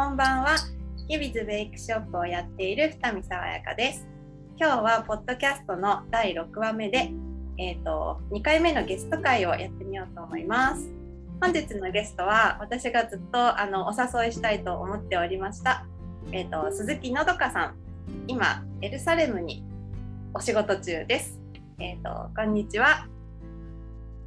こんばんは。キビズベイクショップをやっている二見爽やかです。今日はポッドキャストの第6話目で、えーと、2回目のゲスト会をやってみようと思います。本日のゲストは私がずっとあのお誘いしたいと思っておりました、えーと、鈴木のどかさん。今エルサレムにお仕事中です。えっ、とこんにちは。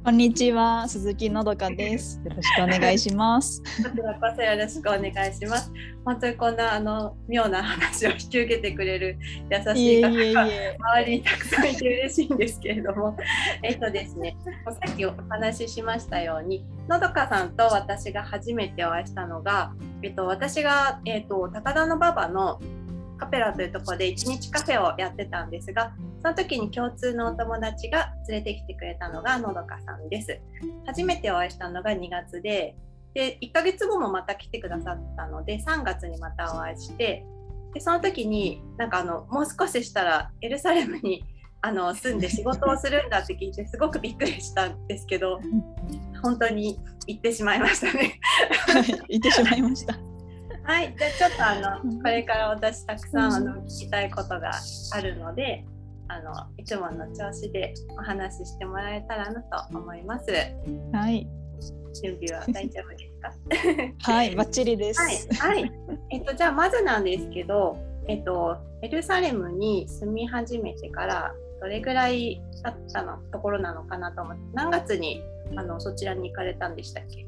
こんにちは、鈴木のどかです。よろしくお願いします。こちらこそよろしくお願いします。本当にこんなあの妙な話を引き受けてくれる優いしい方がえ。周りにたくさんいて嬉しいんですけれども、えっとですね、さっきお話ししましたように、のどかさんと私が初めてお会いしたのが、えっと、私が、えっと、高田の馬場のカペラというところで一日カフェをやってたんですが、その時に共通のお友達が連れてきてくれたのがのどかさんです。初めてお会いしたのが2月で、で1ヶ月後もまた来てくださったので3月にまたお会いしてでその時になんかあのもう少ししたらエルサレムにあの住んで仕事をするんだって聞いてすごくびっくりしたんですけど本当に行ってしまいましたね。はい、言ってしまいました。はい、じゃあちょっとあのこれから私たくさん。あの聞きたいことがあるのであのいつもの調子でお話ししてもらえたらなと思います。はい、準備は大丈夫ですか？はい、バッチリです。はい、はい。えっと、じゃあ、まずなんですけど、えっと、エルサレムに住み始めてから、どれぐらい経ったのところなのかなと思って、何月にあのそちらに行かれたんでしたっけ？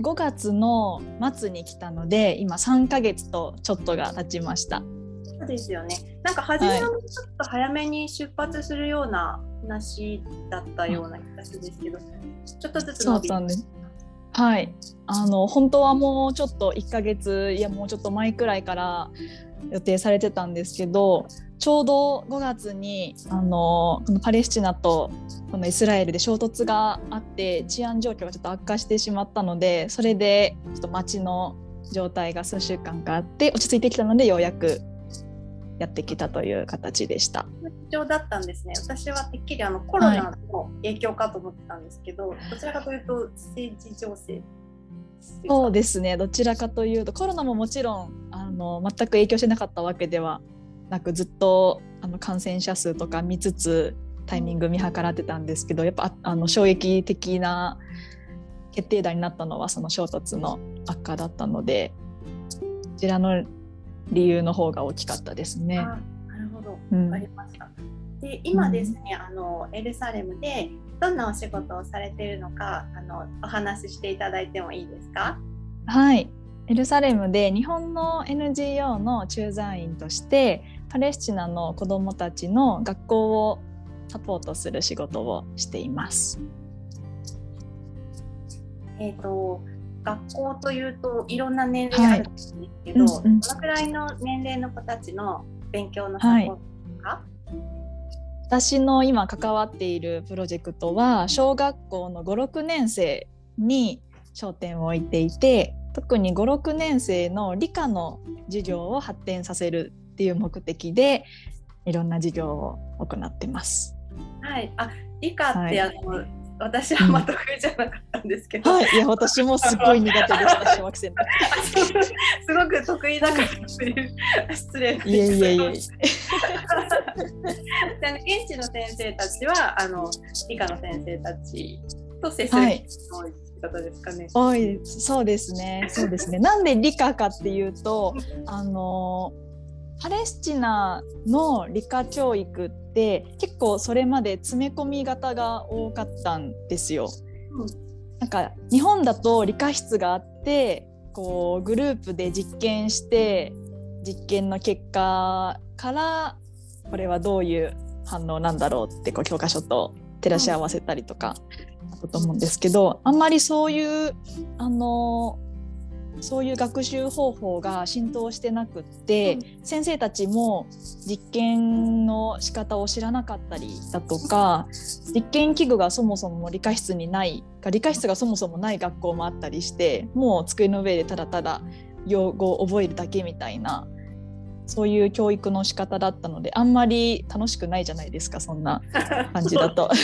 5月の末に来たので、今3ヶ月とちょっとが経ちました。そうですよね。なんか、初めはちょっと早めに出発するような話だったような気がするんですけど、ちょっとずつ伸びなんです。はい、あの本当はもうちょっと1ヶ月いやもうちょっと前くらいから予定されてたんですけどちょうど5月にあのこのパレスチナとこのイスラエルで衝突があって治安状況がちょっと悪化してしまったのでそれでちょっと街の状態が数週間かあって落ち着いてきたのでようやくやってきたという形でした。不調だったんですね。私はてっきりあのコロナの影響かと思ってたんですけど、どちらかというと政治情勢。そうですねどちらかというとコロナももちろんあの全く影響してなかったわけではなくずっとあの感染者数とか見つつタイミング見計らってたんですけどやっぱああの衝撃的な決定打になったのはその衝突の悪化だったのでこちらの理由の方が大きかったですね。あなるほど。うんわかりました。で今ですね、あのエルサレムでどんなお仕事をされているのかあのお話ししていただいてもいいですか？はいエルサレムで日本の NGO の駐在員としてパレスチナの子どもたちの学校をサポートする仕事をしています。えっ、と学校というといろんな年齢あるんですけど、はいうんうんどのくらいの年齢の子たちの勉強のサポートですか？私の今関わっているプロジェクトは小学校の56年生に焦点を置いていて特に56年生の理科の授業を発展させるっていう目的でいろんな授業を行ってます。はい。あ理科って、はいあの私はま得意じゃなかったんですけど、はい、いや私もすごい苦手でした 小学生の時。すごく得意だからという 失礼ないえいえいえ。であの現地の先生たちはあの理科の先生たちと接するはい多い方ですかね。多いそうですねそうですねなんで理科かっていうとあのパレスチナの理科教育って結構それまで詰め込み型が多かったんですよ。うんなんか日本だと理科室があってこうグループで実験して実験の結果からこれはどういう反応なんだろうってこう教科書と照らし合わせたりとかだと思うんですけどあんまりそういうあのそういう学習方法が浸透してなくって、先生たちも実験の仕方を知らなかったりだとか実験器具がそもそも理科室にない理科室がそもそもない学校もあったりしてもう机の上でただただ用語を覚えるだけみたいなそういう教育の仕方だったのであんまり楽しくないじゃないですかそんな 感じだと。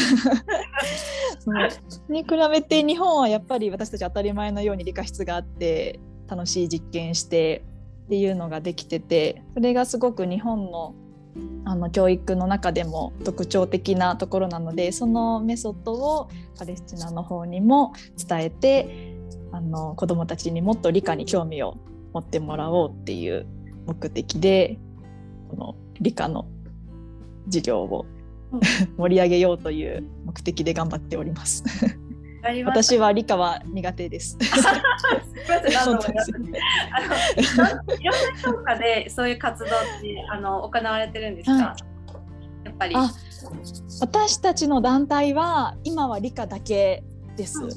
に比べて日本はやっぱり私たち当たり前のように理科室があって楽しい実験してっていうのができててそれがすごく日本のあの教育の中でも特徴的なところなのでそのメソッドをパレスチナの方にも伝えてあの子どもたちにもっと理科に興味を持ってもらおうっていう目的でこの理科の授業を 盛り上げようという目的で頑張っております。私は理科は苦手です。すみません、何度もあのいろんな教科でそういう活動ってあの行われてるんですか？はい、やっぱり。私たちの団体は今は理科だけです。うん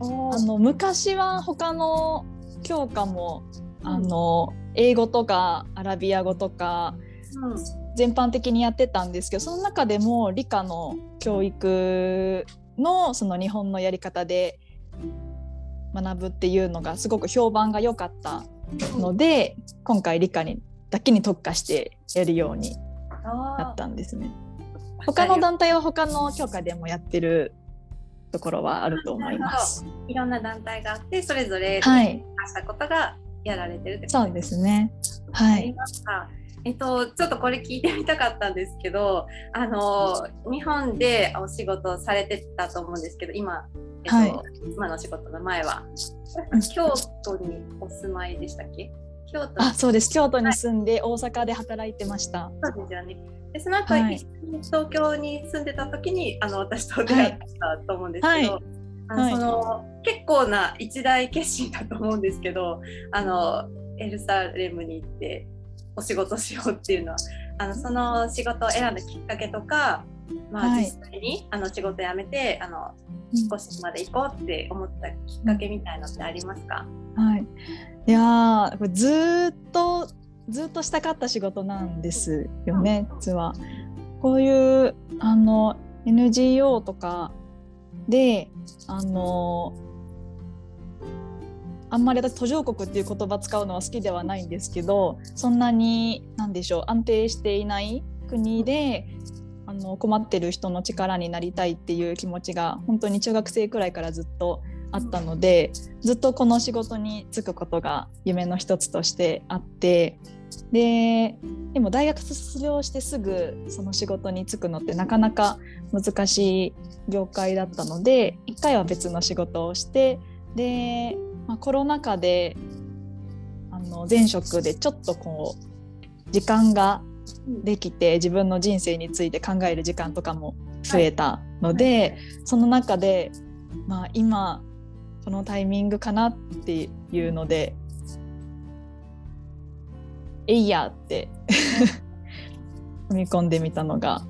うん、あの昔は他の教科もあの英語とかアラビア語とか、うん、全般的にやってたんですけどその中でも理科の教育のその日本のやり方で学ぶっていうのがすごく評判が良かったので今回理科にだけに特化してやるようになったんですね。他の団体は他の教科でもやってるところはあると思います。いろんな団体があってそれぞれしたことがやられてる、はい、そうですね。はい。えっと、ちょっとこれ聞いてみたかったんですけどあの日本でお仕事されてたと思うんですけど今、えっと、はい、今の仕事の前は。京都にお住まいでしたっけ？京都。あそうです。京都に住んで大阪で働いてました。そうですよね。でその後、はい、東京に住んでた時にあの私と出会ったと思うんですけど、はい、あのその結構な一大決心だと思うんですけどあのエルサレムに行ってお仕事しようっていうのはあのその仕事を選んだきっかけとか、まあ、実際に、あの仕事辞めてあの少しまで行こうって思ったきっかけみたいのってありますか、はい、いやずっとずっとしたかった仕事なんですよね、実は。こういうあの NGO とかであのあんまり私途上国っていう言葉使うのは好きではないんですけどそんなに何でしょう安定していない国であの困ってる人の力になりたいっていう気持ちが本当に中学生くらいからずっとあったのでずっとこの仕事に就くことが夢の一つとしてあってででも大学卒業してすぐその仕事に就くのってなかなか難しい業界だったので一回は別の仕事をしてでまあ、コロナ禍であの前職でちょっとこう時間ができて自分の人生について考える時間とかも増えたので、はい。はい、その中で、まあ、今このタイミングかなっていうので「えいや!」って踏み込んでみたのが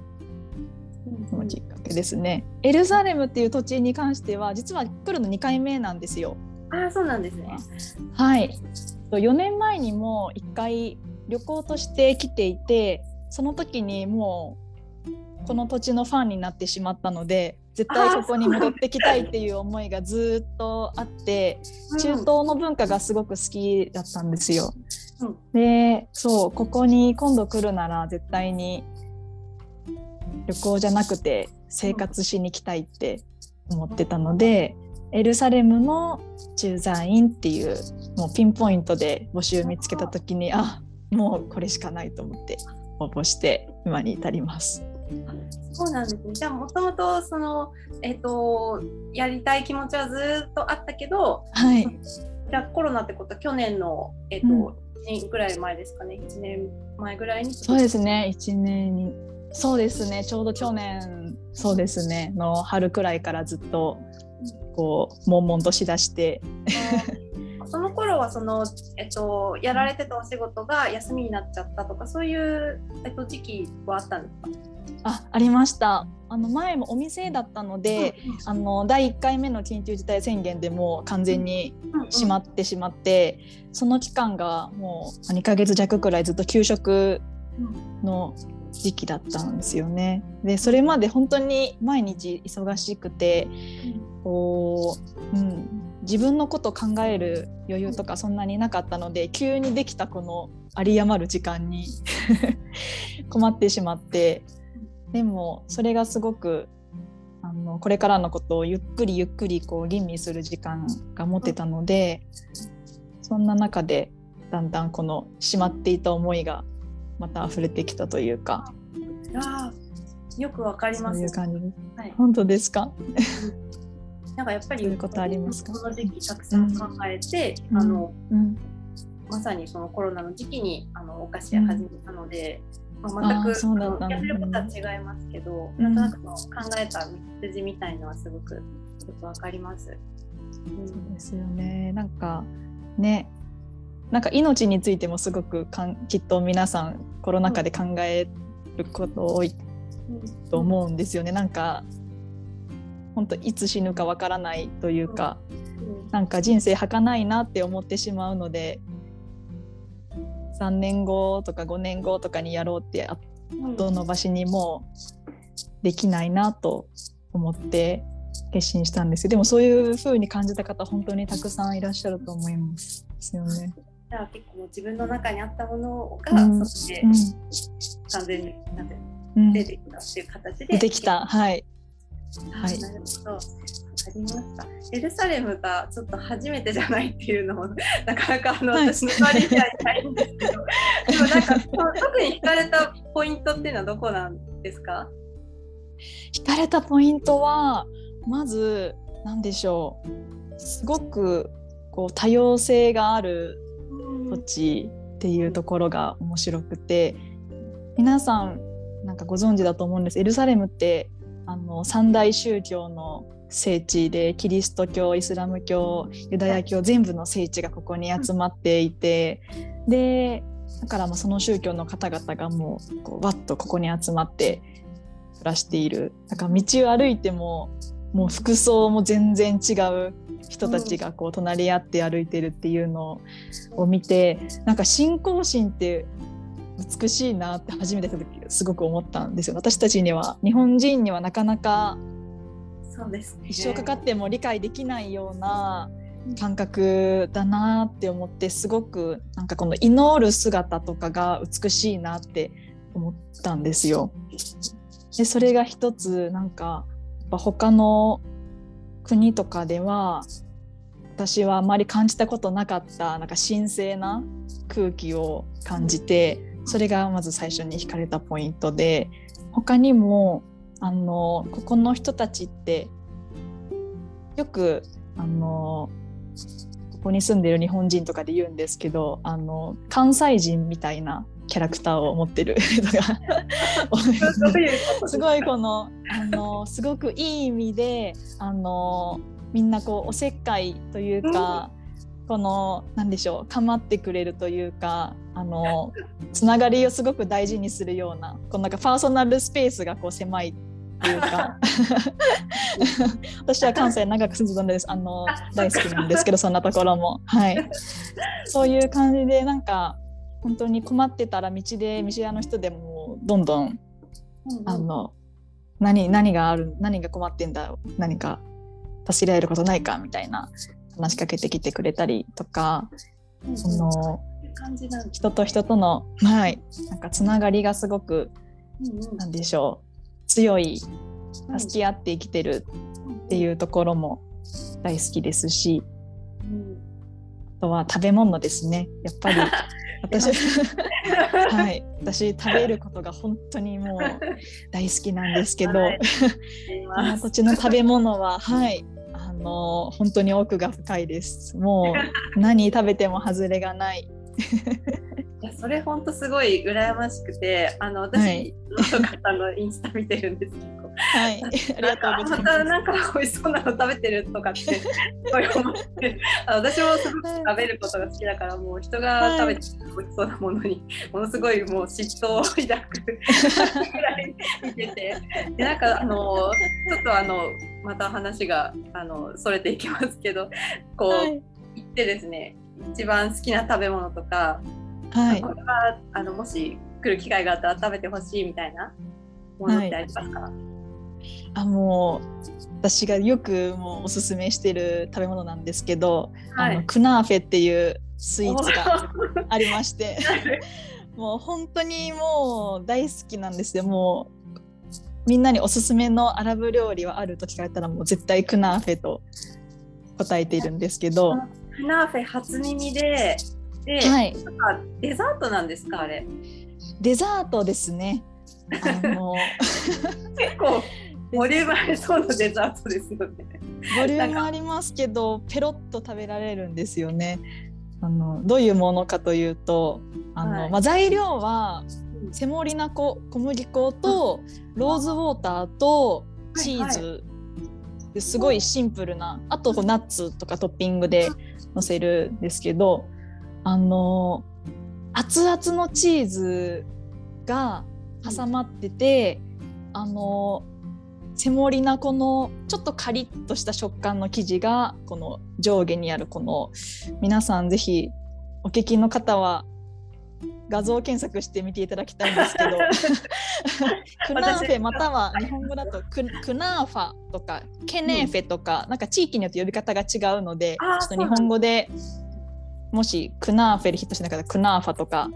そのきっかけですね。エルサレムっていう土地に関しては実は来るの2回目なんですよ。あそうなんですね。はい。4年前にも1回旅行として来ていてその時にもうこの土地のファンになってしまったので絶対ここに戻ってきたいっていう思いがずっとあって中東の文化がすごく好きだったんですよ。うん、でそうここに今度来るなら絶対に旅行じゃなくて生活しに来たいって思ってたのでエルサレムの駐在員っていうもうピンポイントで募集見つけた時にあもうこれしかないと思って応募して今に至ります。そうなんですね。じゃあもともとそのえっ、ー、とやりたい気持ちはずっとあったけど、はい。じゃあコロナってこと去年のえっ、ー、と、うん、1年ぐらい前ですかね。1年前ぐらいに。そうですね。1年にそうですね。ちょうど去年そうですねの春くらいからずっとこう悶々としだして。その頃はその、えっと、やられてたお仕事が休みになっちゃったとかそういう、えっと、時期はあったんですか？あありました。あの前もお店だったので、あの第1回目の緊急事態宣言でも完全に閉まってしまって、その期間がもう2ヶ月弱くらいずっと休職の時期だったんですよね。でそれまで本当に毎日忙しくて、こう、うん、自分のこと考える余裕とかそんなになかったので急にできたこの有り余る時間に 困ってしまってでもそれがすごくあのこれからのことをゆっくりゆっくりこう吟味する時間が持てたのでそんな中でだんだんこのしまっていた思いがまた溢れてきたというかあよくわかります。そういう感じ。です、はい。本当ですか？なんかやっぱりそういうことありますか？この時期たくさん考えて、うん。あのうん。まさにそのコロナの時期にあのお菓子屋始めたので、まあ、全くそうだったんだ。やってることは違いますけど、うん。なんとなく考えた道筋みたいのはすごくよくわかります。うんそうですよね。なんかねなんか命についてもすごくかんきっと皆さんコロナ禍で考えること多いと思うんですよね。なんか本当いつ死ぬかわからないというか、うん。なんか人生儚いなって思ってしまうので3年後とか5年後とかにやろうってあうん後伸ばしにもできないなと思って決心したんですよでもそういう風に感じた方本当にたくさんいらっしゃると思いますですよね。じゃあ結構自分の中にあったものが、うんそしてうん。完全になん。てうん。出てきたっていう形で出てきた。はい。はい。はい、なるほど。りました。エルサレムがちょっと初めてじゃないっていうのも なかなかあの、はい。私の周りにはいないんですけど、でもなんか特に惹かれたポイントっていうのはどこなんですか？惹かれたポイントはまず何でしょう。すごくこう多様性がある土地っていうところが面白くて皆さんなんかご存知だと思うんです。エルサレムってあの三大宗教の聖地でキリスト教イスラム教ユダヤ教全部の聖地がここに集まっていてでだからまあその宗教の方々がもうこうわっとここに集まって暮らしている。だから道を歩いてももう服装も全然違う人たちがこう隣り合って歩いてるっていうのを見てなんか信仰心って美しいなって初めて見た時すごく思ったんですよ。私たちには日本人にはなかなかそうです、ね。一生かかっても理解できないような感覚だなって思ってすごくなんかこの祈る姿とかが美しいなって思ったんですよ。でそれが一つなんかやっぱ他の国とかでは私はあまり感じたことなかったなんか神聖な空気を感じてそれがまず最初に惹かれたポイントで他にもあのここの人たちってよくあのここに住んでる日本人とかで言うんですけどあの関西人みたいなキャラクターを持ってる人が すごいこのあのすごくいい意味であのみんなこうおせっかいというか、このなんでしょう構ってくれるというかあのつながりをすごく大事にするようなこのなんかパーソナルスペースがこう狭いというか。私は関西長く住んでたんです。あの大好きなんですけどそんなところも。はい。そういう感じでなんか本当に困ってたら道で見知らぬ人でもどんどんうんあの何何がある何が困ってんだ何か助けられることないかみたいな話しかけてきてくれたりとか、うんその人と人とのはい。なんかつながりがすごくうんうん。なんでしょう強い助け合って生きてるっていうところも大好きですしうん。あとは食べ物ですね。やっぱり 私はい。私食べることが本当にもう大好きなんですけど、はい。この土地の食べ物ははい。あの本当に奥が深いです。もう何食べても外れがないいやそれ本当すごい羨ましくてあの私、はい。の方のインスタ見てるんですけど。はい。ありがとうございまたまなんか美味しそうなの食べてるとかって すごい思って。あ私もすごく食べることが好きだからもう人が食べてる美味しそうなものにものすごいもう嫉妬を抱くぐらい見てて。でなんかあのちょっとあのまた話があのそれていきますけどこう、行ってですね一番好きな食べ物とかはい。これはあのもし来る機会があったら食べてほしいみたいなものってありますか、あもう私がよくもうおすすめしてる食べ物なんですけど、はい。あのクナーフェっていうスイーツがありまして もう本当にもう大好きなんですよ。もうみんなにおすすめのアラブ料理はあると聞かれたらもう絶対クナーフェと答えているんですけど。クナーフェ初耳で、で、はい、なんかデザートなんですかあれ？デザートですね。あの 結構 ボリュームありそうなデザートですよね。ボリュームありますけどペロッと食べられるんですよね。あのどういうものかというとあの、はいまあ、材料はセモリナ粉小麦粉とローズウォーターとチーズ、ですごいシンプルなあとナッツとかトッピングでのせるんですけどあの熱々のチーズが挟まってて、あのセモリナ粉のちょっとカリッとした食感の生地がこの上下にあるこの皆さんぜひお聞きの方は画像検索してみていただきたいんですけど クナーフェまたは日本語だとククナーファとかケネーフェとか、なんか地域によって呼び方が違うのでちょっと日本語でもしクナーフェでヒットしなかったらクナーファとか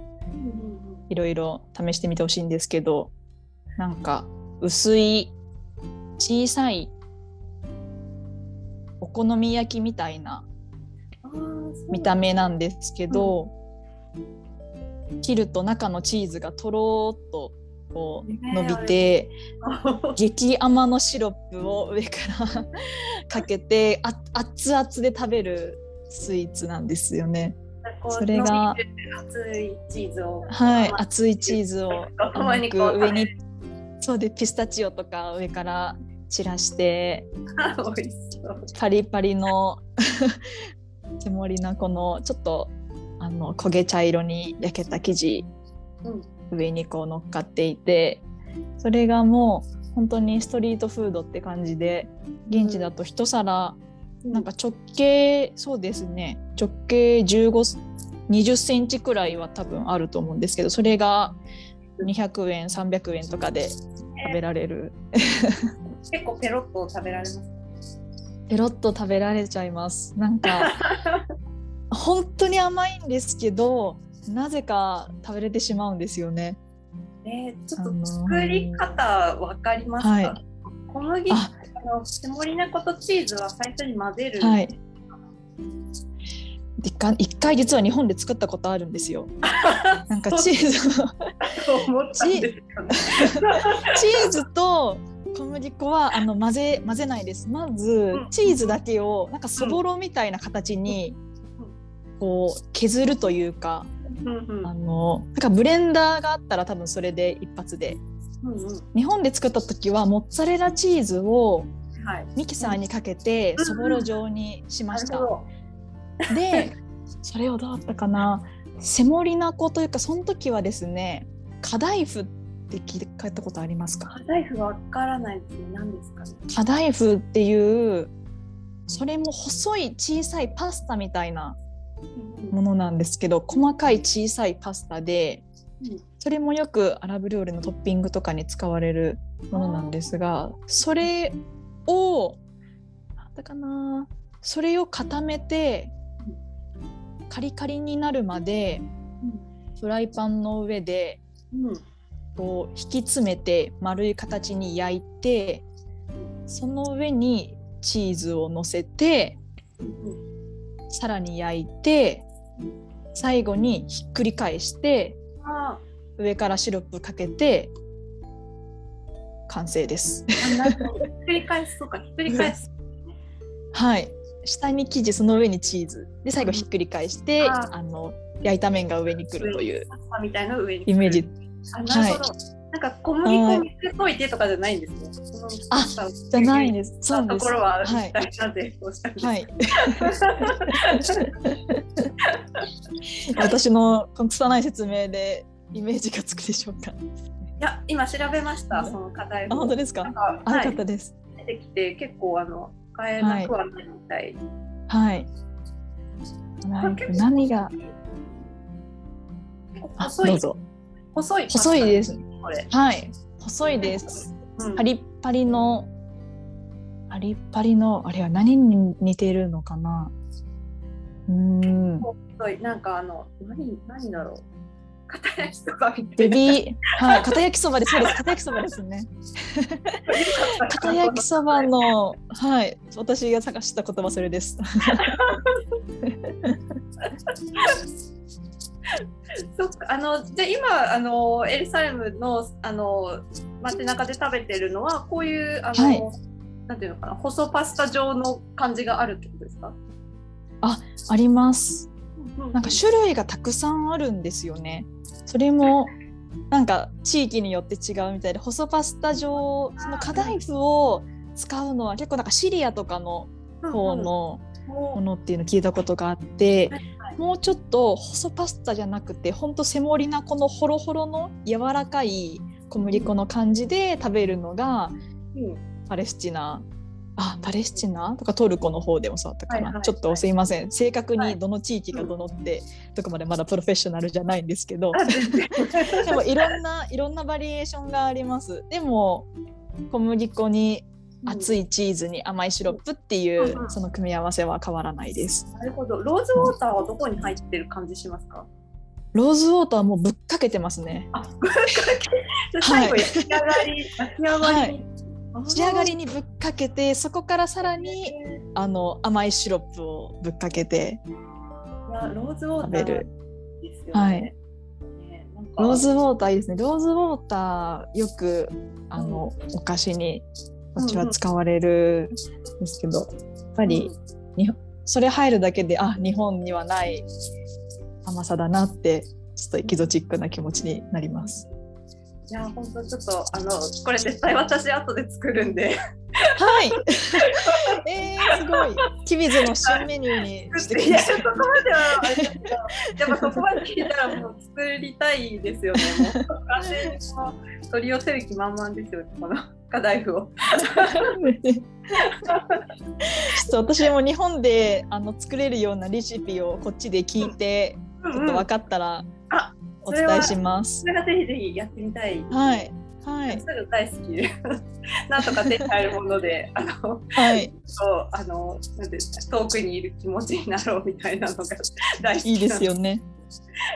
いろいろ試してみてほしいんですけどなんか薄い小さいお好み焼きみたいな見た目なんですけど、切ると中のチーズがとろっとこう伸びて、激甘のシロップを上から かけてあ熱々で食べるスイーツなんですよね。それが熱いチーズを。はい、熱いチーズを上にそうでピスタチオとか上から散らして。パリパリのセモリナこのちょっとあの焦げ茶色に焼けた生地うん上にこう乗っかっていてそれがもう本当にストリートフードって感じで現地だと一皿なんか直径そうですね。直径15 20センチくらいは多分あると思うんですけどそれが200円300円とかで食べられる。結構ペロッと食べられます？ペロッと食べられちゃいます。なんか 本当に甘いんですけどなぜか食べれてしまうんですよね。えー、ちょっあのーと作り方わかりますか、はい小麦あ。あのセモリナ粉とチーズは最初に混ぜる。はい。一回一回実は日本で作ったことあるんですよ。なんかチーズ。チーズと小麦粉はあの混ぜ混ぜないです。まずうん。チーズだけをなんかそぼろみたいな形にこう削るというかあのなんかブレンダーがあったら多分それで一発でうんうん日本で作った時はモッツァレラチーズをはい。ミキサーにかけてうんそぼろ状にしましたでそれをどうだったかな？セモリナ粉というかその時はですねカダイフって聞いたことありますか？カダイフわからないですね。何ですかね？カダイフっていうそれも細い小さいパスタみたいなものなんですけど細かい小さいパスタでうんそれもよくアラブ料理のトッピングとかに使われるものなんですがそれをなんだかなそれを固めてカリカリになるまでフライパンの上でこう引き詰めて丸い形に焼いてその上にチーズを乗せてさらに焼いて最後にひっくり返して上からシロップかけて完成です。ひっくり返すそうかひっくり返す。はい下に生地その上にチーズで最後ひっくり返して、ああの焼いた面が上に来るというみたいな上にイメージ。あなるほど。なんか小麦粉水溶いてとかじゃないんですね。あじゃないんです。そうとです。ころははいなぜこうしたんですか。はい。私の拙い説明でイメージがつくでしょうか。いや今調べましたその課題あ本当ですかあよはいかったです。出てきて結構あの買えなくはないみたい。はい。何何があ細い。細い細いです。これ。はい。細いです。うんパリッパリのパリッパリのあれは何に似てるのかな。うーん。なんかあの何何だろう。片焼きそばみたいな。ベビー、はい、片焼きそばです。そうです。片焼きそばですね。片焼きそばの、はい、私が探した言葉それです。そっかあのじゃあ今あのエルサレムのあの街中で食べてるのはこういうあの、はいなんていうのかな細パスタ状の感じがあるってことですか？あります。なんか種類類がたくさんあるんですよね。それもなんか地域によって違うみたいで細パスタ状そのカダイフを使うのは結構なんかシリアとかの方のものっていうのを聞いたことがあってもうちょっと細パスタじゃなくてほんとセモリなこのホロホロの柔らかい小麦粉の感じで食べるのがうん。パレスチナあパレスチナ？とかトルコの方でもそうだったかな、はいはい。ちょっとすいません。正確はい。にどの地域がどのってとかまでまだプロフェッショナルじゃないんですけど。でもいろんないろんなバリエーションがあります。でも小麦粉に熱いチーズに甘いシロップっていうその組み合わせは変わらないです。なるほど。ローズウォーターはどこに入ってる感じしますか？ローズウォーターはもうぶっかけてますね。あ、最後焼き上がり、焼き上がり。はい仕上がりにぶっかけてそこからさらにあの甘いシロップをぶっかけてローズウォーターローズウォーターいいですね。ローズウォーターよくあの、お菓子にこっちは使われるんですけど、やっぱり、にそれ入るだけであ日本にはない甘さだなってちょっとエキゾチックな気持ちになります。いや本当ちょっとあのこれ絶対私後で作るんではい。えー、すごい。キビズの新メニューにしてください。いやそこまではあれですけどやっぱそこまで聞いたらもう作りたいですよねもう完全にこう取り寄せる気満々ですよこの課題譜を。ちょっと私も日本であの作れるようなレシピをこっちで聞いて、ちょっと分かったらあお伝えしますそ。れがぜひぜひやってみたい。はい。はい。大好きでなんとか手に入るものであのはい。そうあのなんて遠くにいる気持ちになろうみたいなのが大好きいいですよね。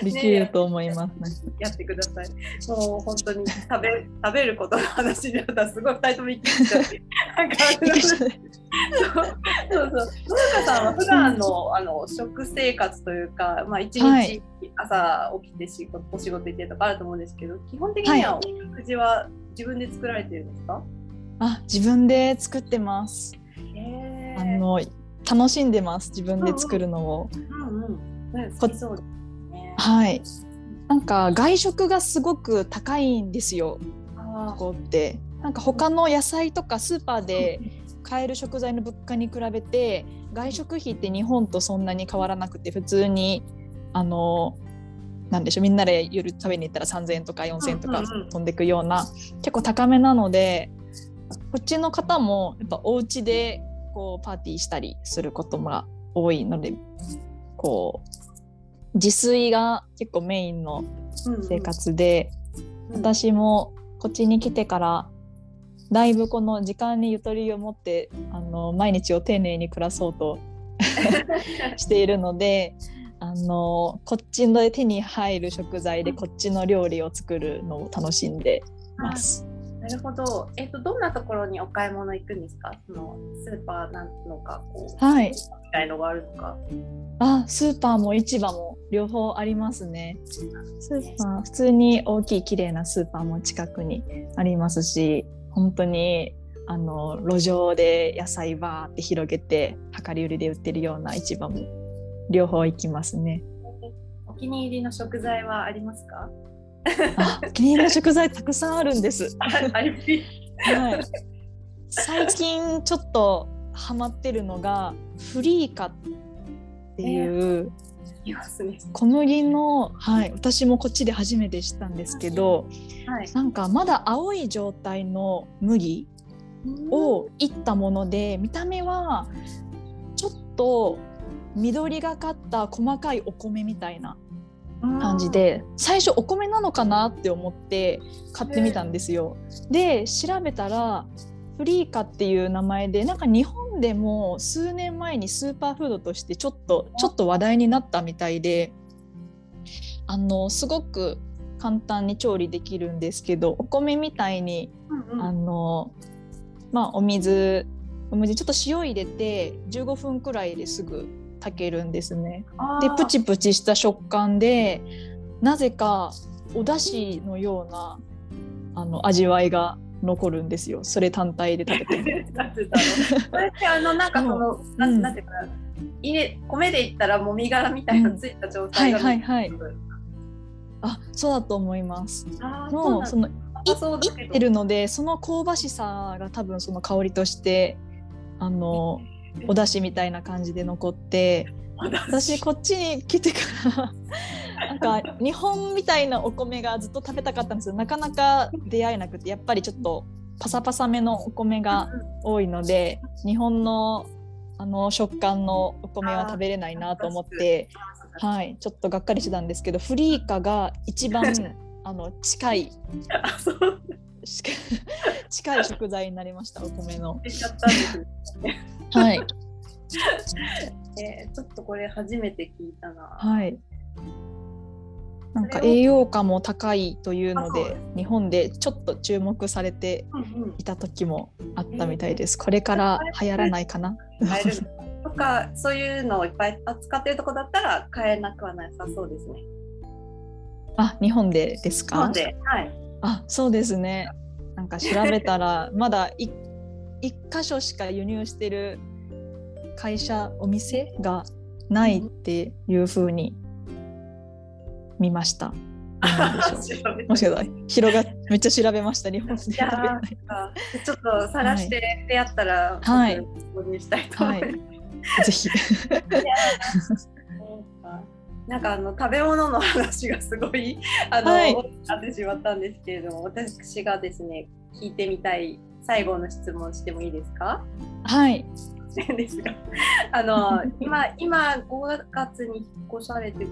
できると思いますね。やってください。もう本当に食べ食べることの話だったらすごい二人とも一気にしちゃって。そうそうそう。野中さんは普段のあの食生活というか、まあ一はい日朝起きて仕事お仕事行ってとかあると思うんですけど、基本的にはお食事は自分で作られてるんですか？あ、自分で作ってます。へあの楽しんでます。自分で作るのを。うんうん。ね好きそうですね。はい。なんか外食がすごく高いんですよ。あここって。なんか他の野菜とかスーパーで 買える食材の物価に比べて外食費って日本とそんなに変わらなくて普通にあのなんでしょうみんなで夜食べに行ったら3,000円とか4,000円とかうんうんうん。飛んでくような結構高めなのでこっちの方もやっぱお家でこうパーティーしたりすることが多いのでこう自炊が結構メインのうんうん。生活で、うん私もこっちに来てからだいぶこの時間にゆとりを持ってあの毎日を丁寧に暮らそうと しているのであのこっちの手に入る食材でこっちの料理を作るのを楽しんでます。なるほど。えっ、とどんなところにお買い物行くんですか？そのスーパーなのかこうはい、みたいのがあるのか。あスーパーも市場も両方ありますね。スーパー普通に大きい綺麗なスーパーも近くにありますし本当にあの路上で野菜バーって広げて量り売りで売ってるような市場も両方行きますね。お気に入りの食材はありますか？あお気に入りの食材たくさんあるんで す。はい、最近ちょっとハマってるのがフリーカっていうますね。小麦の、はい、私もこっちで初めて知ったんですけどはい。なんかまだ青い状態の麦をいったもので見た目はちょっと緑がかった細かいお米みたいな感じで最初お米なのかなって思って買ってみたんですよ。で調べたらフリーカっていう名前でなんか日本でも数年前にスーパーフードとしてちょっとちょっと話題になったみたいであのすごく簡単に調理できるんですけどお米みたいに、うんうん。あのまあお水お水にちょっと塩入れて15分くらいですぐ炊けるんですね。でプチプチした食感でなぜかお出汁のようなあの味わいが残るんですよ。それ単体で食べて。それってあのなんかその、なうん。なんていうかな稲米で言ったらもみ殻みたいなついた状態が、はいはいはい。あそうだと思います。のそのいそうだけど。いってるのでその香ばしさが多分その香りとしてあのお出汁みたいな感じで残って私こっちに来てからなんか日本みたいなお米がずっと食べたかったんですよなかなか出会えなくてやっぱりちょっとパサパサめのお米が多いので日本のあの食感のお米は食べれないなと思ってはいちょっとがっかりしてたんですけどフリーカが一番 あの近い近い食材になりましたお米の。ねはい、えーちょっとこれ初めて聞いたな。はい。なんか栄養価も高いというので日本でちょっと注目されていた時もあったみたいです。これから流行らないかな。とかそういうのをいっぱい扱ってるとこだったら買えなくはなさそうですね。あ、日本でですか？はい。あ、そうですね。なんか調べたら まだい一箇所しか輸入してる会社お店がないっていう風に見ました。どうなんでしょう。調べてもしかしたら広がめっちゃ調べました日本で。ちょっと探して出会ったら、はい。ちょっと購入したいと思います。ぜひ。そうか。なんかあの食べ物の話がすごいあの、はい。なってしまったんですけれども私がですね聞いてみたい最後の質問してもいいですか？はい。ですがあの今今5月に引っ越されて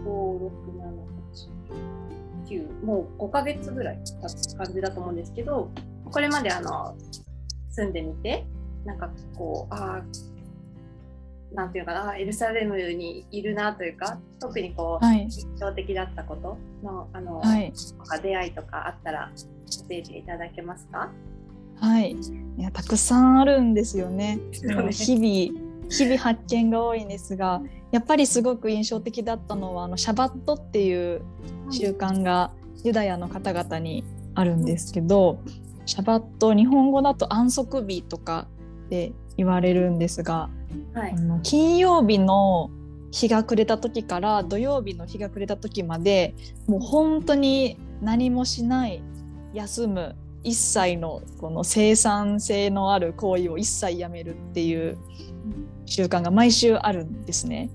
56789もう5ヶ月ぐらい経つ感じだと思うんですけどこれまであの住んでみてなんかこうあーなんていうのかなエルサレムにいるなというか特にこう、はい。印象的だったことのあの、はい。とか出会いとかあったら教えていただけますか？はい。いやたくさんあるんですよね。日々日々発見が多いんですが、やっぱりすごく印象的だったのはあのシャバットっていう習慣がユダヤの方々にあるんですけど、シャバット日本語だと安息日とかで言われるんですが、はいあの金曜日の日が暮れた時から土曜日の日が暮れた時までもう本当に何もしない休む一切のこの生産性のある行為を一切やめるっていう習慣が毎週あるんですね。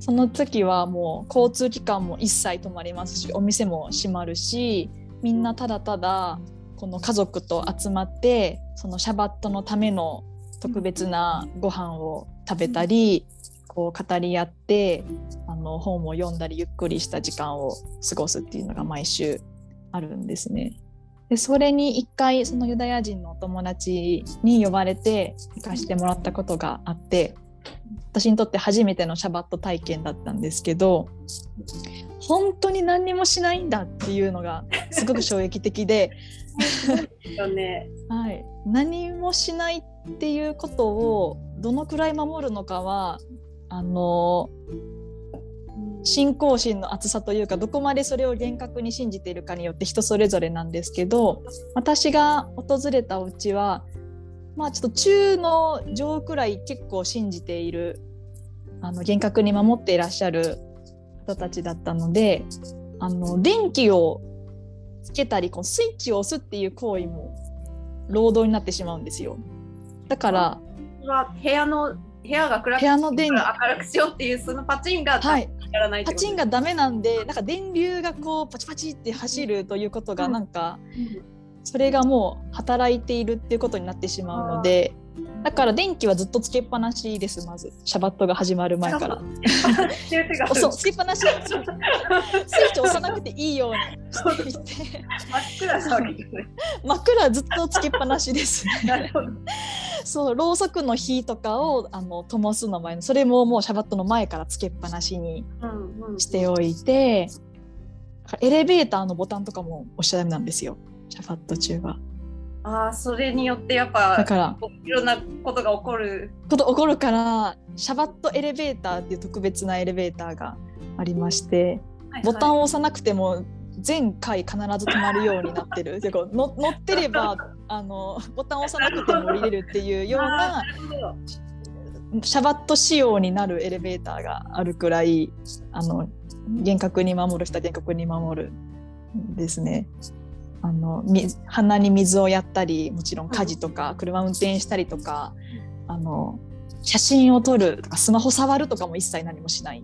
その時はもう交通機関も一切止まりますしお店も閉まるしみんなただただこの家族と集まってそのシャバットのための特別なご飯を食べたり、こう語り合ってあの本を読んだりゆっくりした時間を過ごすっていうのが毎週あるんですね。でそれに一回そのユダヤ人のお友達に呼ばれて行かしてもらったことがあって私にとって初めてのシャバット体験だったんですけど本当に何にもしないんだっていうのがすごく衝撃的で。はい、何もしないっていうことをどのくらい守るのかはあの信仰心の厚さというかどこまでそれを厳格に信じているかによって人それぞれなんですけど私が訪れたお家はまあちょっと中の上くらい結構信じているあの厳格に守っていらっしゃる方たちだったのであの電気をつけたりこうスイッチを押すっていう行為も労働になってしまうんですよ。だからは部屋の部屋が暗く部屋の電明るくしようっていうそのパチンがはい。やらないパチンがダメなんでなんか電流がこうパチパチって走るということがうんなん。かそれがもう働いているっていうことになってしまうのでだから電気はずっとつけっぱなしですまずシャバットが始まる前から。そうつけっぱなしスイッチ押さなくていいようにしていて真っ暗ね。真っ暗ずっとつけっぱなしですね。そうろうそくの火とかをあの灯すの前それももうシャバットの前からつけっぱなしにうんうん。しておいてエレベーターのボタンとかも押しちゃダメなんですよシャバット中は。ああ、それによってやっぱだからいろんなことが起こる。こと起こるからシャバットエレベーターっていう特別なエレベーターがありましてボタンを。を押さなくても全回必ず止まるようになってるでこうの乗ってれば あのボタンを押さなくても降りれるっていうような シャバット仕様になるエレベーターがあるくらいあの厳格に守る人は厳格に守るんですね。あのみ鼻に水をやったりもちろん家事とか車運転したりとかあの写真を撮るとかスマホ触るとかも一切何もしない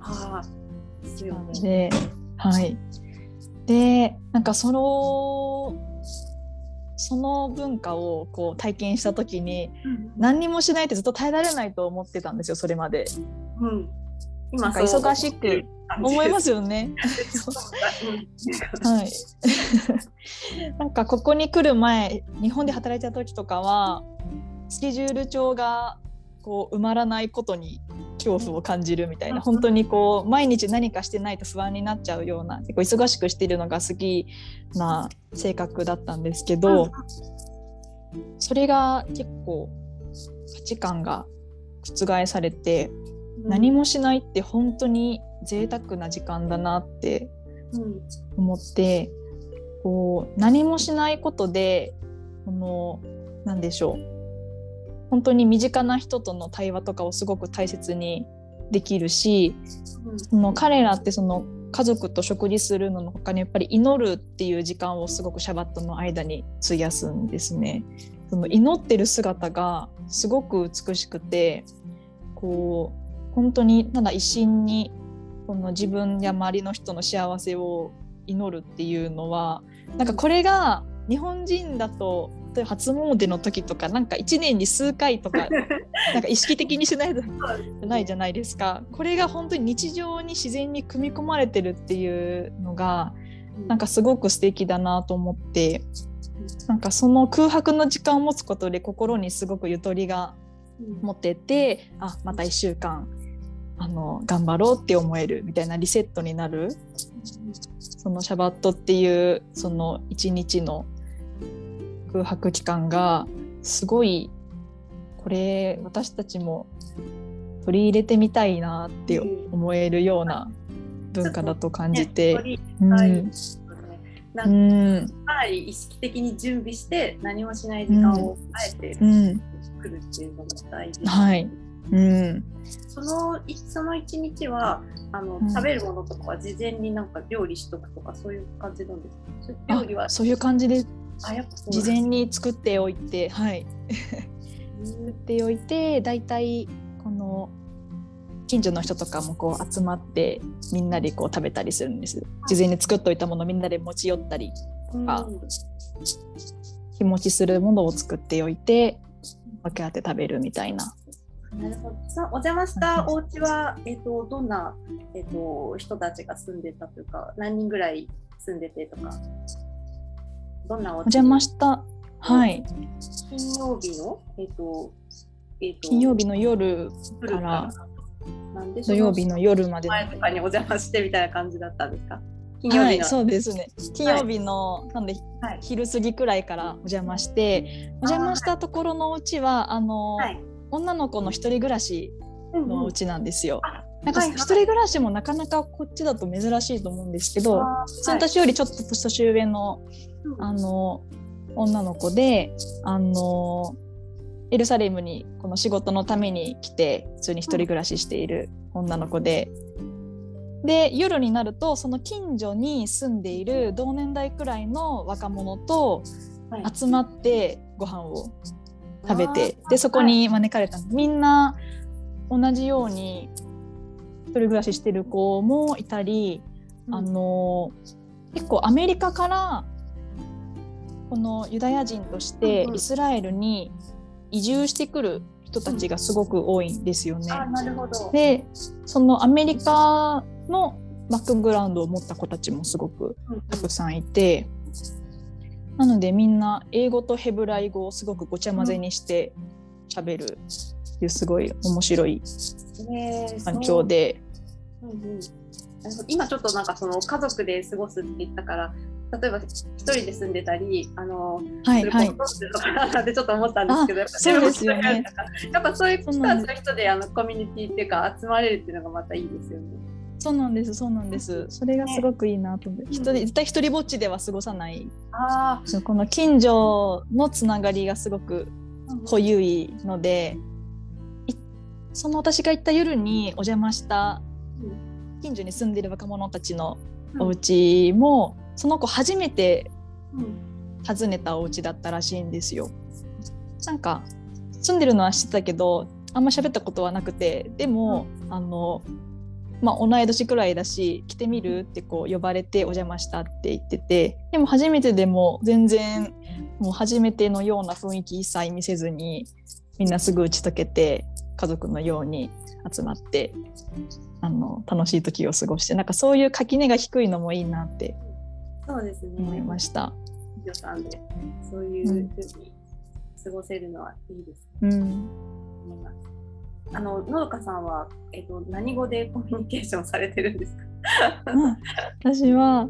ああ。ですよね。で、はい。で、なんかその、その文化をこう体験した時に何にもしないってずっと耐えられないと思ってたんですよそれまでうん。今忙しく思いますよね。す。はい。なんかここに来る前日本で働いてた時とかはスケジュール帳がこう埋まらないことに恐怖を感じるみたいな本当にこう毎日何かしてないと不安になっちゃうような結構忙しくしているのが好きな性格だったんですけどそれが結構価値観が覆されて何もしないって本当に贅沢な時間だなってうん。思ってこう何もしないことでこの何でしょう本当に身近な人との対話とかをすごく大切にできるしうんその彼らってその家族と食事するのの他にやっぱり祈るっていう時間をすごくシャバットの間に費やすんですね。その祈ってる姿がすごく美しくてこう本当にただ一心にこの自分や周りの人の幸せを祈るっていうのはなんかこれが日本人だと例えば初詣の時とかなんか1年に数回とか なんか意識的にしないとないじゃないですか。これが本当に日常に自然に組み込まれてるっていうのがなんかすごく素敵だなと思ってなんかその空白の時間を持つことで心にすごくゆとりが持っててあまた1週間あの頑張ろうって思えるみたいなリセットになるそのシャバットっていうその一日の空白期間がすごいこれ私たちも取り入れてみたいなって思えるような文化だと感じて。ねうん。はい。なうん。んかなり意識的に準備して何もしない時間をあえてうん。作るっていうのが大事、はいうん。そのいその一日はあの、うん。食べるものとかは事前になんか料理しとくとかそういう感じなんですかそういう料理はあそういう感じであやっぱそう事前に作っておいてはい。作っておいてだいたいこの近所の人とかもこう集まってみんなでこう食べたりするんです。事前に作っておいたものみんなで持ち寄ったりうん。あ日持ちするものを作っておいて分け合って食べるみたいななるほど。そのお邪魔したお家は、えっ、と、どんな、えっ、と、人たちが住んでたというか、何人ぐらい住んでてとか。どんなおお邪魔したはい金曜日の、えっ、と、えっ、と、金曜日の夜夜からなんで土曜日の夜までの前とかにお邪魔してみたいな感じだったんですか？金曜日の。はい、そうですね。金曜日の、なんではい昼過ぎくらいからお邪魔して、お邪魔したところのお家はあの、はい女の子の一人暮らしうんうん。のお家なんですよ。あなんかはいはい。一人暮らしもなかなかこっちだと珍しいと思うんですけど、あーその年よりちょっと年上のうん。あの女の子で、あのエルサレムにこの仕事のために来て普通に一人暮らししている女の子で。で夜になるとその近所に住んでいる同年代くらいの若者とはい。集まってご飯を食べてでそこに招かれたの。みんな同じように一人暮らししてる子もいたり、うん。あの結構アメリカからこのユダヤ人としてうんうん。イスラエルに移住してくる人たちがすごく多いんですよね。あなるほど。でそのアメリカのバックグラウンドを持った子たちもすごくたくさんいて、なのでみんな英語とヘブライ語をすごくごちゃ混ぜにして喋るっていうすごい面白い環境で。う。んうん、今ちょっとなんかその家族で過ごすって言ったから例えば一人で住んでたりあの、はいはい、どうするのかなってちょっと思ったんですけどやっぱそうですよね。やっぱそういう人はそういう人であのコミュニティっていうか集まれるっていうのがまたいいですよね。そうなんですそうなんです。それがすごくいいなと思って、ね、絶対一人ぼっちでは過ごさない。あこの近所のつながりがすごく濃ゆいので、うん、その私が行った夜にお邪魔した近所に住んでいる若者たちのお家も、うん、その子初めて訪ねたお家だったらしいんですよ。なんか住んでるのは知ってたけどあんま喋ったことはなくてでも、うん、あのまあ、同い年くらいだし来てみるってこう呼ばれてお邪魔したって言っててでも初めてでも全然もう初めてのような雰囲気一切見せずにみんなすぐ打ち解けて家族のように集まってあの楽しい時を過ごしてなんかそういう垣根が低いのもいいなってそうですね思いました。でそういうふうに過ごせるのはいいです、ね。うんあの農家さんは、えっと、何語でコミュニケーションされてるんですか、うん、私は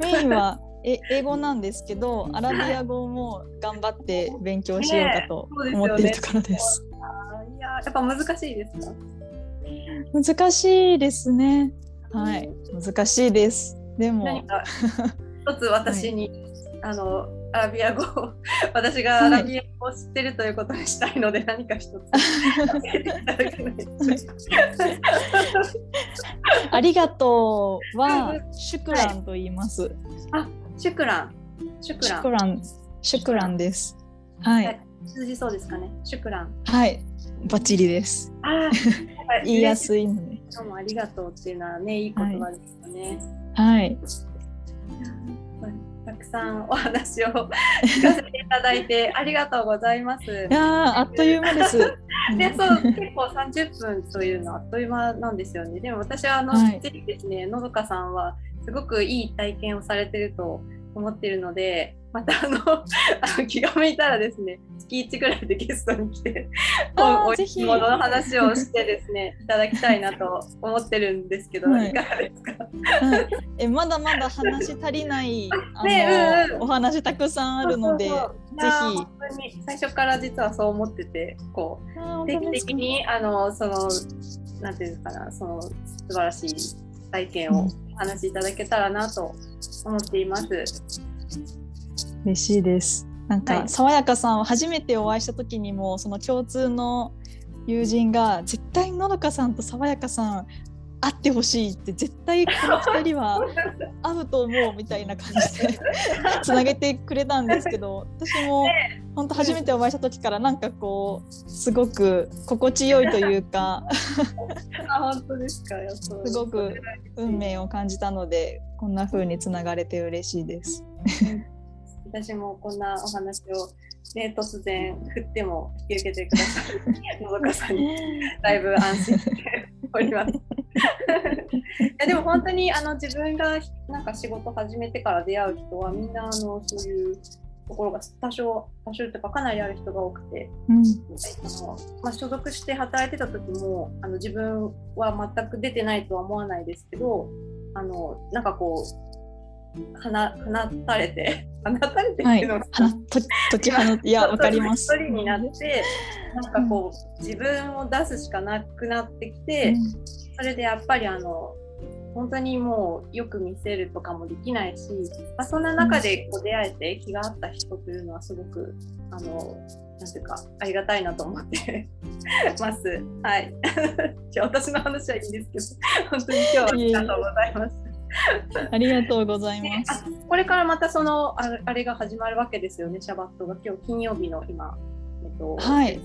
メインはえ英語なんですけどアラビア語も頑張って勉強しようかと思っているところです。ね、いややっぱ難しいですか難しいですね。はい難しいです。でも一つ私に、はい、あのアラビア語 私がアラビア語を知ってるということにしたいので、はい、何か一つ ありがとうはシュクランと言います。あ、シュクラン。シュクラン。シュクラン。シュクランです。はい。通じそうですかね？シュクラン。はい。バッチリです。あ言いやすいので。どうもありがとうっていうのはね、いい言葉ですよね。はい、はいたくさんお話を 聞かせていただいてありがとうございます。いやあっという間です。で そう結構30分というのはあっという間なんですよね。でも私はあの、はい、ぜひですねのどかさんはすごくいい体験をされてると思ってるのでまたあの気が向いたらですね月1ぐらいでゲストに来ておいしいものの話をしてですねいただきたいなと思ってるんですけど、はい、いかがですか、はい、えまだまだ話足りない あの、ねうんうん、お話たくさんあるのでぜひ。最初から実はそう思っててこう定期的にあのそのなんていうかなその素晴らしい体験をお話しいただけたらなと思っています。嬉しいです。なんか、はい、爽やかさんを初めてお会いした時にもその共通の友人が絶対のどかさんと爽やかさん会ってほしいって絶対この2人は 会うと思うみたいな感じで つなげてくれたんですけど私も本当初めてお会いした時からなんかこうすごく心地よいというか本当ですか。すごく運命を感じたのでこんな風につながれて嬉しいです。私もこんなお話を、ね、突然振っても引き受けてくださるのどかさんにだいぶ安心しております。いやでも本当にあの自分がなんか仕事始めてから出会う人はみんなあのそういうところが多少多少というかかなりある人が多くて、うん、あのまあ、所属して働いてた時もあの自分は全く出てないとは思わないですけどあのなんかこう放放たれて 放たれてっていうのが、はい、と時放いや わかります一人になってなんかこう、自分を出すしかなくなってきて、うん、それでやっぱりあの本当にもうよく見せるとかもできないし、まあ、そんな中でこう出会えて気があった人というのはすごくあのなんていうかありがたいなと思って ます。はい。じゃ私の話はいいんですけど、本当に今日はありがとうございます。ありがとうございます。これからまたそのあれが始まるわけですよね、シャバットが今日金曜日の今、えっと、はい。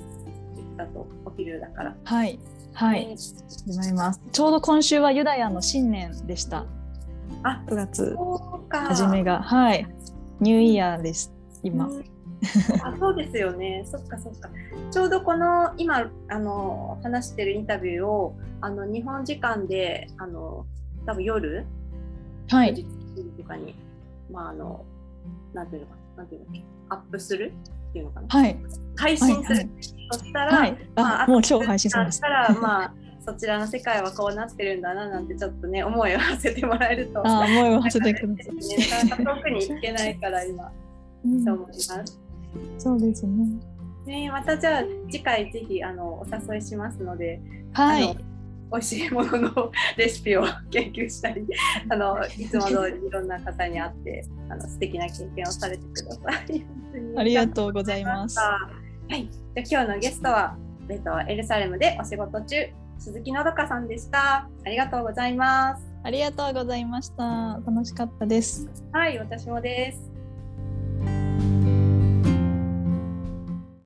だとお昼だから。はい。はい。始まります。ちょうど今週はユダヤの新年でした。あ、9月初めが、はい。ニューイヤーです。今。あそうですよね。そっかそっか。ちょうどこの今あの話してるインタビューをあの日本時間であの多分夜はい。とかにまああのなんていうのかななんていうのアップするっていうのかな。はい。配信する。はいそしたら、はい。あ、まあもう今日配信するんですだっ。たらまあそちらの世界はこうなってるんだななんてちょっとね思いを馳せてもらえると。あ、思いを馳せてくだね、なかなか遠くに行けないから今さい。と思います。そうですね。ね、またじゃあ次回ぜひあのお誘いしますので、はい。美味しいもののレシピを研究したり、あの いつも通りいろんな方に会ってあの素敵な経験をされてください。ありがとうございます。はい、じゃあ今日のゲストは、えっと、エルサレムでお仕事中鈴木のどかさんでした。ありがとうございます。ありがとうございました。楽しかったです。はい、私もです。